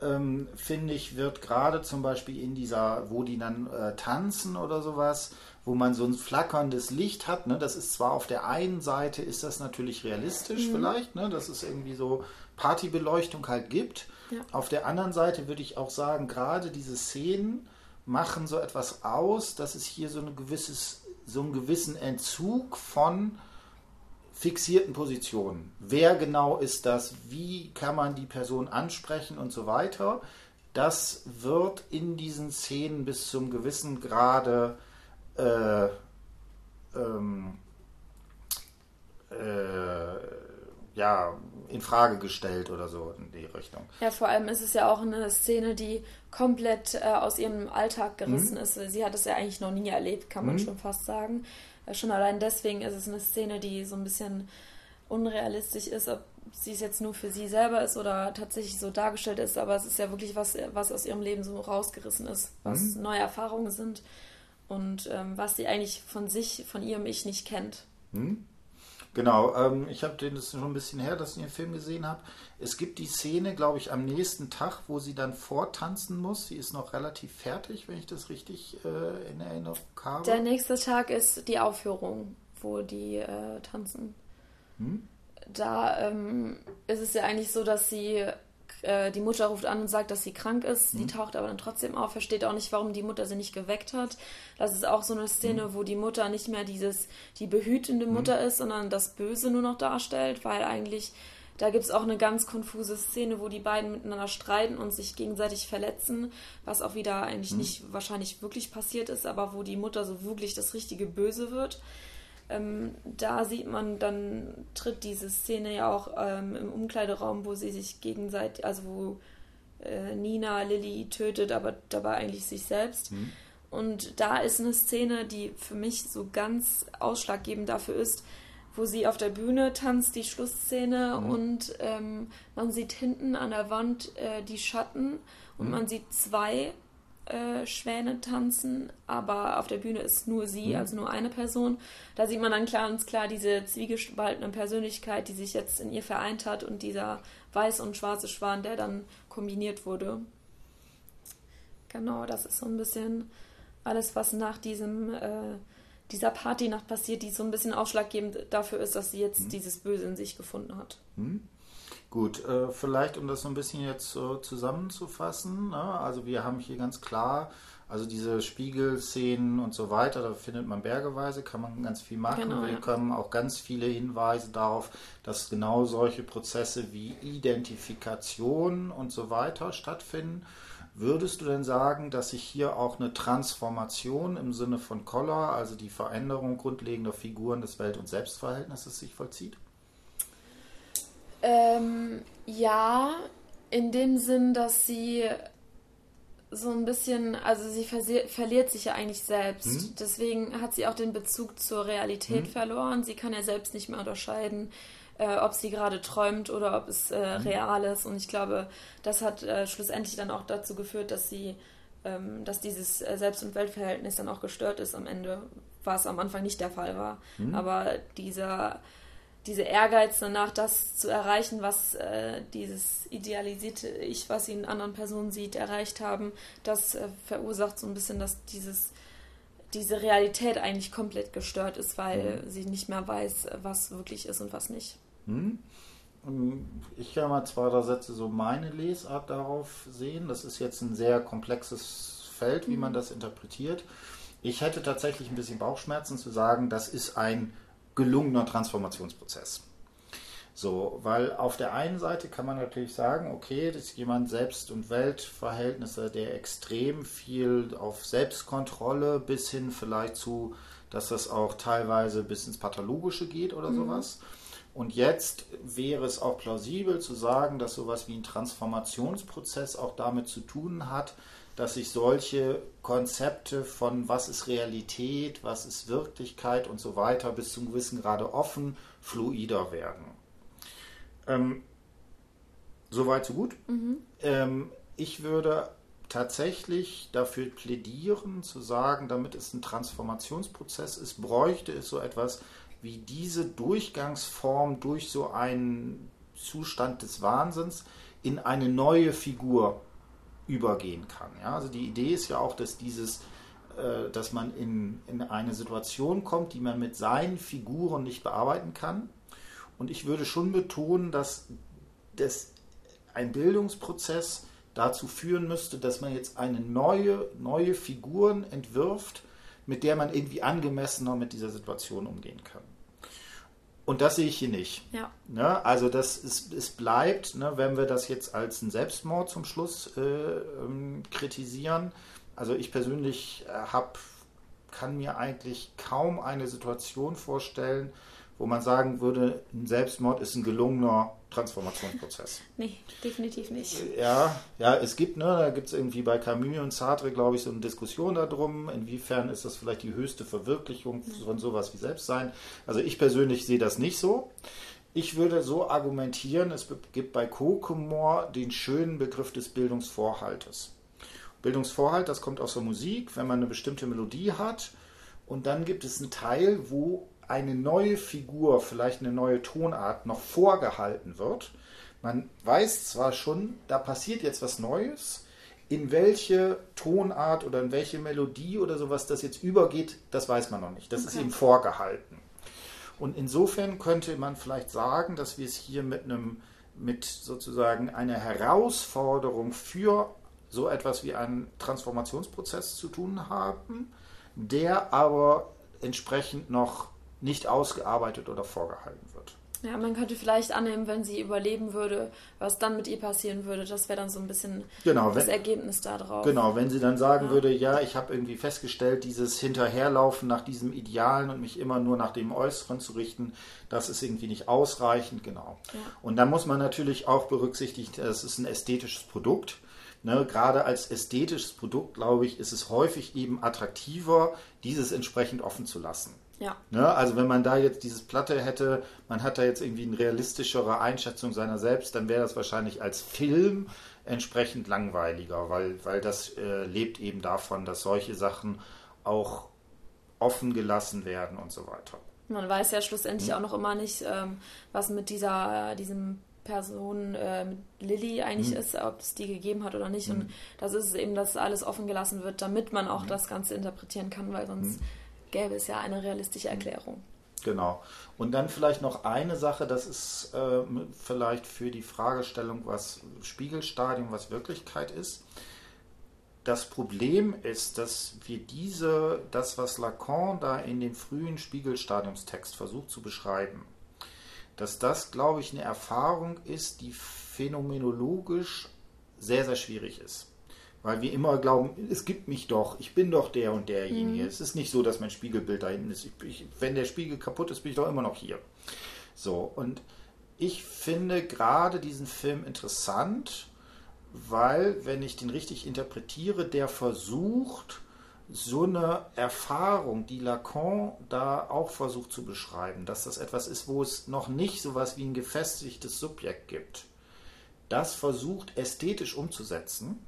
Ähm, finde ich, wird gerade zum Beispiel in dieser, wo die dann äh, tanzen oder sowas, wo man so ein flackerndes Licht hat, ne, das ist zwar auf der einen Seite ist das natürlich realistisch mhm. vielleicht, ne, dass es irgendwie so Partybeleuchtung halt gibt. Ja. Auf der anderen Seite würde ich auch sagen, gerade diese Szenen, machen so etwas aus, dass es hier so, ein gewisses, so einen gewissen Entzug von fixierten Positionen. Wer genau ist das? Wie kann man die Person ansprechen und so weiter? Das wird in diesen Szenen bis zum gewissen Grade äh, ähm, äh, ja, in Frage gestellt oder so in die Richtung. Ja, vor allem ist es ja auch eine Szene, die komplett äh, aus ihrem Alltag gerissen mhm. ist. Sie hat es ja eigentlich noch nie erlebt, kann man mhm. schon fast sagen. Äh, schon allein deswegen ist es eine Szene, die so ein bisschen unrealistisch ist, ob sie es jetzt nur für sie selber ist oder tatsächlich so dargestellt ist, aber es ist ja wirklich was, was aus ihrem Leben so rausgerissen ist, was mhm. neue Erfahrungen sind und ähm, was sie eigentlich von sich, von ihrem Ich nicht kennt. Mhm. Genau, ähm, ich habe den das schon ein bisschen her, dass ich den Film gesehen habe. Es gibt die Szene, glaube ich, am nächsten Tag, wo sie dann vortanzen muss. Sie ist noch relativ fertig, wenn ich das richtig äh, in Erinnerung habe. Der nächste Tag ist die Aufführung, wo die äh, tanzen. Hm? Da ähm, ist es ja eigentlich so, dass sie äh, die Mutter ruft an und sagt, dass sie krank ist. Mhm. Die taucht aber dann trotzdem auf, versteht auch nicht, warum die Mutter sie nicht geweckt hat. Das ist auch so eine Szene, mhm. wo die Mutter nicht mehr dieses, die behütende mhm. Mutter ist, sondern das Böse nur noch darstellt, weil eigentlich, da gibt es auch eine ganz konfuse Szene, wo die beiden miteinander streiten und sich gegenseitig verletzen, was auch wieder eigentlich mhm. nicht wahrscheinlich wirklich passiert ist, aber wo die Mutter so wirklich das richtige Böse wird. Ähm, da sieht man, dann tritt diese Szene ja auch ähm, im Umkleideraum, wo sie sich gegenseitig, also wo äh, Nina Lilly tötet, aber dabei eigentlich sich selbst. Mhm. Und da ist eine Szene, die für mich so ganz ausschlaggebend dafür ist, wo sie auf der Bühne tanzt, die Schlussszene, mhm. und ähm, man sieht hinten an der Wand äh, die Schatten und mhm. man sieht zwei äh, Schwäne tanzen, aber auf der Bühne ist nur sie, mhm. also nur eine Person. Da sieht man dann klar und klar diese zwiegespaltene Persönlichkeit, die sich jetzt in ihr vereint hat und dieser weiße und schwarze Schwan, der dann kombiniert wurde. Genau, das ist so ein bisschen alles, was nach diesem äh, dieser Partynacht passiert, die so ein bisschen ausschlaggebend dafür ist, dass sie jetzt mhm. dieses Böse in sich gefunden hat. Mhm. Gut, äh, vielleicht um das so ein bisschen jetzt so zusammenzufassen. Ne? Also wir haben hier ganz klar, also diese Spiegelszenen und so weiter, da findet man bergeweise, kann man ganz viel machen. Genau, wir ja. haben auch ganz viele Hinweise darauf, dass genau solche Prozesse wie Identifikation und so weiter stattfinden. Würdest du denn sagen, dass sich hier auch eine Transformation im Sinne von Collar, also die Veränderung grundlegender Figuren des Welt- und Selbstverhältnisses sich vollzieht? Ähm, ja, in dem Sinn, dass sie so ein bisschen, also sie verliert sich ja eigentlich selbst. Hm? Deswegen hat sie auch den Bezug zur Realität hm? verloren. Sie kann ja selbst nicht mehr unterscheiden, äh, ob sie gerade träumt oder ob es äh, hm? real ist. Und ich glaube, das hat äh, schlussendlich dann auch dazu geführt, dass sie, ähm, dass dieses äh, Selbst- und Weltverhältnis dann auch gestört ist am Ende, was am Anfang nicht der Fall war. Hm? Aber dieser diese Ehrgeiz danach, das zu erreichen, was äh, dieses idealisierte Ich, was sie in anderen Personen sieht, erreicht haben, das äh, verursacht so ein bisschen, dass dieses, diese Realität eigentlich komplett gestört ist, weil mhm. sie nicht mehr weiß, was wirklich ist und was nicht. Mhm. Ich kann mal zwei, drei Sätze so meine Lesart darauf sehen. Das ist jetzt ein sehr komplexes Feld, wie mhm. man das interpretiert. Ich hätte tatsächlich ein bisschen Bauchschmerzen zu sagen, das ist ein gelungener Transformationsprozess. So, weil auf der einen Seite kann man natürlich sagen, okay, das ist jemand Selbst- und Weltverhältnisse, der extrem viel auf Selbstkontrolle bis hin vielleicht zu, dass das auch teilweise bis ins Pathologische geht oder mhm. sowas. Und jetzt wäre es auch plausibel zu sagen, dass sowas wie ein Transformationsprozess auch damit zu tun hat, dass sich solche Konzepte von was ist Realität, was ist Wirklichkeit und so weiter bis zum gewissen Grade offen, fluider werden. Ähm, Soweit, so gut. Mhm. Ähm, ich würde tatsächlich dafür plädieren, zu sagen, damit es ein Transformationsprozess ist, bräuchte es so etwas wie diese Durchgangsform durch so einen Zustand des Wahnsinns in eine neue Figur übergehen kann. Ja? Also die Idee ist ja auch, dass dieses, äh, dass man in, in eine Situation kommt, die man mit seinen Figuren nicht bearbeiten kann. Und ich würde schon betonen, dass das ein Bildungsprozess dazu führen müsste, dass man jetzt eine neue, neue Figuren entwirft, mit der man irgendwie angemessener mit dieser Situation umgehen kann. Und das sehe ich hier nicht. Ja. Ne? Also das ist, es bleibt, ne, wenn wir das jetzt als einen Selbstmord zum Schluss äh, ähm, kritisieren. Also ich persönlich äh, hab, kann mir eigentlich kaum eine Situation vorstellen, wo man sagen würde, ein Selbstmord ist ein gelungener Transformationsprozess. Nee, definitiv nicht. Ja, ja, es gibt, ne, da gibt es irgendwie bei Camus und Sartre, glaube ich, so eine Diskussion darum, inwiefern ist das vielleicht die höchste Verwirklichung von sowas wie Selbstsein. Also ich persönlich sehe das nicht so. Ich würde so argumentieren, es gibt bei Kokomor den schönen Begriff des Bildungsvorhaltes. Bildungsvorhalt, das kommt aus der Musik, wenn man eine bestimmte Melodie hat und dann gibt es einen Teil, wo eine neue Figur, vielleicht eine neue Tonart noch vorgehalten wird. Man weiß zwar schon, da passiert jetzt was Neues, in welche Tonart oder in welche Melodie oder sowas das jetzt übergeht, das weiß man noch nicht. Das okay. ist eben vorgehalten. Und insofern könnte man vielleicht sagen, dass wir es hier mit einem, mit sozusagen einer Herausforderung für so etwas wie einen Transformationsprozess zu tun haben, der aber entsprechend noch nicht ausgearbeitet oder vorgehalten wird. Ja, man könnte vielleicht annehmen, wenn sie überleben würde, was dann mit ihr passieren würde. Das wäre dann so ein bisschen genau, das wenn, Ergebnis darauf. Genau, wenn sie dann sagen ja. würde, ja, ich habe irgendwie festgestellt, dieses Hinterherlaufen nach diesem Idealen und mich immer nur nach dem Äußeren zu richten, das ist irgendwie nicht ausreichend, genau. Ja. Und da muss man natürlich auch berücksichtigen, es ist ein ästhetisches Produkt. Ne, gerade als ästhetisches Produkt, glaube ich, ist es häufig eben attraktiver, dieses entsprechend offen zu lassen. Ja. Ne? Also wenn man da jetzt dieses Platte hätte, man hat da jetzt irgendwie eine realistischere Einschätzung seiner selbst, dann wäre das wahrscheinlich als Film entsprechend langweiliger, weil, weil das äh, lebt eben davon, dass solche Sachen auch offen gelassen werden und so weiter. Man weiß ja schlussendlich hm. auch noch immer nicht, ähm, was mit dieser, diesem Person äh, mit Lilly eigentlich hm. ist, ob es die gegeben hat oder nicht. Hm. Und das ist eben, dass alles offen gelassen wird, damit man auch hm. das Ganze interpretieren kann, weil sonst hm gäbe es ja eine realistische Erklärung. Genau. Und dann vielleicht noch eine Sache, das ist äh, vielleicht für die Fragestellung, was Spiegelstadium, was Wirklichkeit ist. Das Problem ist, dass wir diese, das, was Lacan da in dem frühen Spiegelstadiumstext versucht zu beschreiben, dass das, glaube ich, eine Erfahrung ist, die phänomenologisch sehr, sehr schwierig ist. Weil wir immer glauben, es gibt mich doch, ich bin doch der und derjenige. Mhm. Es ist nicht so, dass mein Spiegelbild da hinten ist. Ich, wenn der Spiegel kaputt ist, bin ich doch immer noch hier. So, und ich finde gerade diesen Film interessant, weil, wenn ich den richtig interpretiere, der versucht, so eine Erfahrung, die Lacan da auch versucht zu beschreiben, dass das etwas ist, wo es noch nicht so was wie ein gefestigtes Subjekt gibt, das versucht ästhetisch umzusetzen.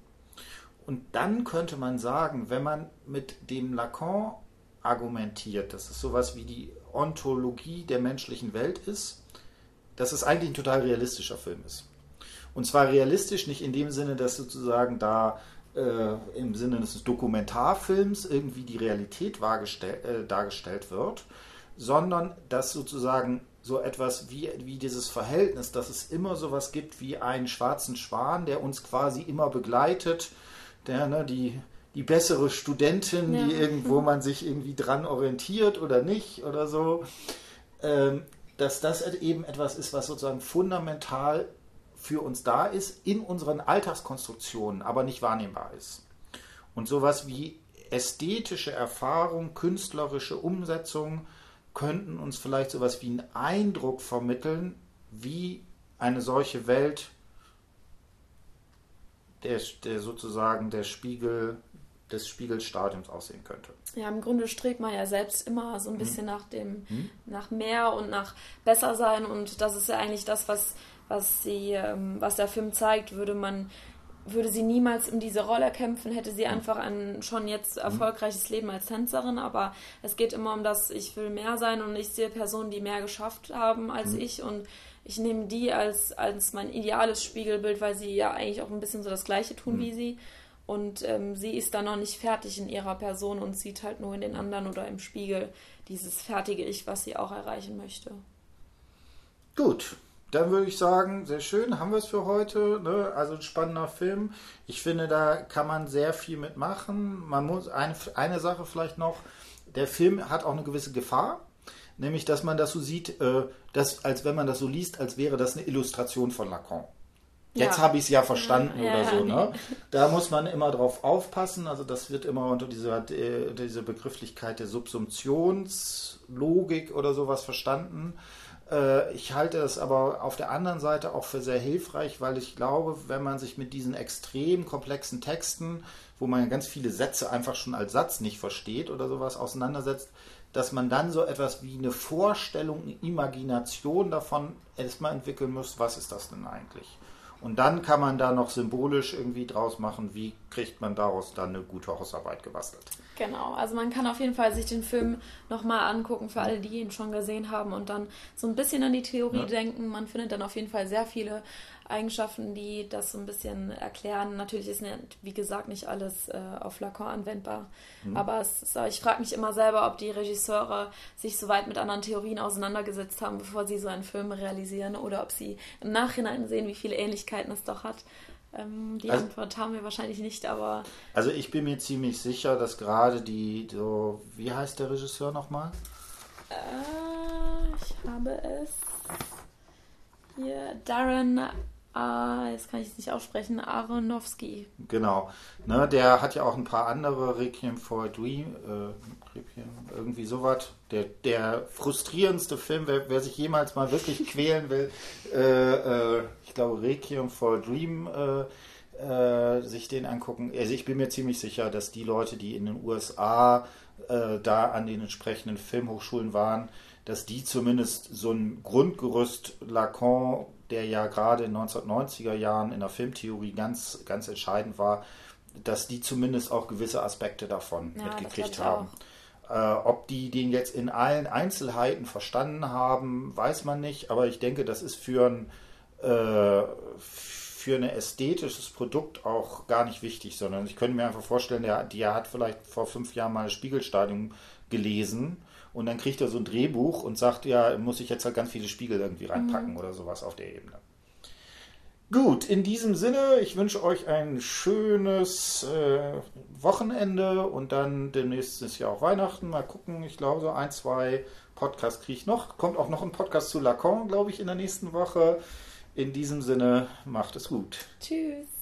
Und dann könnte man sagen, wenn man mit dem Lacan argumentiert, dass es sowas wie die Ontologie der menschlichen Welt ist, dass es eigentlich ein total realistischer Film ist. Und zwar realistisch nicht in dem Sinne, dass sozusagen da äh, im Sinne des Dokumentarfilms irgendwie die Realität äh, dargestellt wird, sondern dass sozusagen so etwas wie, wie dieses Verhältnis, dass es immer sowas gibt wie einen schwarzen Schwan, der uns quasi immer begleitet, der ne, die, die bessere Studentin, ja. die irgendwo man sich irgendwie dran orientiert oder nicht oder so, ähm, dass das eben etwas ist, was sozusagen fundamental für uns da ist, in unseren Alltagskonstruktionen aber nicht wahrnehmbar ist. Und sowas wie ästhetische Erfahrung, künstlerische Umsetzung könnten uns vielleicht sowas wie einen Eindruck vermitteln, wie eine solche Welt der, der sozusagen der Spiegel des Spiegelstadiums aussehen könnte. Ja, im Grunde strebt man ja selbst immer so ein bisschen mhm. nach dem, mhm. nach mehr und nach besser sein und das ist ja eigentlich das, was was sie, ähm, was der Film zeigt, würde man würde sie niemals in diese Rolle kämpfen, hätte sie einfach ein schon jetzt mhm. erfolgreiches Leben als Tänzerin, aber es geht immer um das, ich will mehr sein und ich sehe Personen, die mehr geschafft haben als mhm. ich und ich nehme die als, als mein ideales Spiegelbild, weil sie ja eigentlich auch ein bisschen so das Gleiche tun mhm. wie sie. Und ähm, sie ist da noch nicht fertig in ihrer Person und sieht halt nur in den anderen oder im Spiegel dieses fertige Ich, was sie auch erreichen möchte. Gut, dann würde ich sagen, sehr schön, haben wir es für heute. Ne? Also ein spannender Film. Ich finde, da kann man sehr viel mitmachen. Man muss eine, eine Sache vielleicht noch. Der Film hat auch eine gewisse Gefahr, nämlich dass man das so sieht, äh, dass, als wenn man das so liest, als wäre das eine Illustration von Lacan. Jetzt ja. habe ich es ja verstanden ja, oder so. Ne? Da muss man immer drauf aufpassen. Also das wird immer unter dieser, äh, dieser Begrifflichkeit der Subsumptionslogik oder sowas verstanden. Äh, ich halte es aber auf der anderen Seite auch für sehr hilfreich, weil ich glaube, wenn man sich mit diesen extrem komplexen Texten, wo man ganz viele Sätze einfach schon als Satz nicht versteht oder sowas auseinandersetzt, dass man dann so etwas wie eine Vorstellung, eine Imagination davon erstmal entwickeln muss, was ist das denn eigentlich? Und dann kann man da noch symbolisch irgendwie draus machen, wie kriegt man daraus dann eine gute Hausarbeit gebastelt. Genau, also man kann auf jeden Fall sich den Film nochmal angucken für alle, die ihn schon gesehen haben und dann so ein bisschen an die Theorie ja. denken. Man findet dann auf jeden Fall sehr viele Eigenschaften, die das so ein bisschen erklären. Natürlich ist, wie gesagt, nicht alles äh, auf Lacan anwendbar. Mhm. Aber ist, ich frage mich immer selber, ob die Regisseure sich so weit mit anderen Theorien auseinandergesetzt haben, bevor sie so einen Film realisieren oder ob sie im Nachhinein sehen, wie viele Ähnlichkeiten es doch hat. Ähm, die also, Antwort haben wir wahrscheinlich nicht, aber. Also ich bin mir ziemlich sicher, dass gerade die, so, wie heißt der Regisseur nochmal? Äh, ich habe es. Hier, Darren Ah, jetzt kann ich es nicht aussprechen, Aronofsky. Genau. Ne, der hat ja auch ein paar andere, Requiem for a Dream, äh, Requiem, irgendwie sowas. Der, der frustrierendste Film, wer, wer sich jemals mal wirklich quälen will, äh, äh, ich glaube Requiem for a Dream, äh, äh, sich den angucken. Also ich bin mir ziemlich sicher, dass die Leute, die in den USA äh, da an den entsprechenden Filmhochschulen waren, dass die zumindest so ein Grundgerüst Lacan der ja gerade in den 1990er Jahren in der Filmtheorie ganz, ganz entscheidend war, dass die zumindest auch gewisse Aspekte davon ja, mitgekriegt haben. Äh, ob die den jetzt in allen Einzelheiten verstanden haben, weiß man nicht, aber ich denke, das ist für ein, äh, für ein ästhetisches Produkt auch gar nicht wichtig, sondern ich könnte mir einfach vorstellen, der, der hat vielleicht vor fünf Jahren mal ein Spiegelstadium gelesen und dann kriegt er so ein Drehbuch und sagt, ja, muss ich jetzt halt ganz viele Spiegel irgendwie reinpacken mhm. oder sowas auf der Ebene. Gut, in diesem Sinne, ich wünsche euch ein schönes äh, Wochenende und dann demnächst ist ja auch Weihnachten. Mal gucken, ich glaube, so ein, zwei Podcasts kriege ich noch. Kommt auch noch ein Podcast zu Lacan, glaube ich, in der nächsten Woche. In diesem Sinne, macht es gut. Tschüss.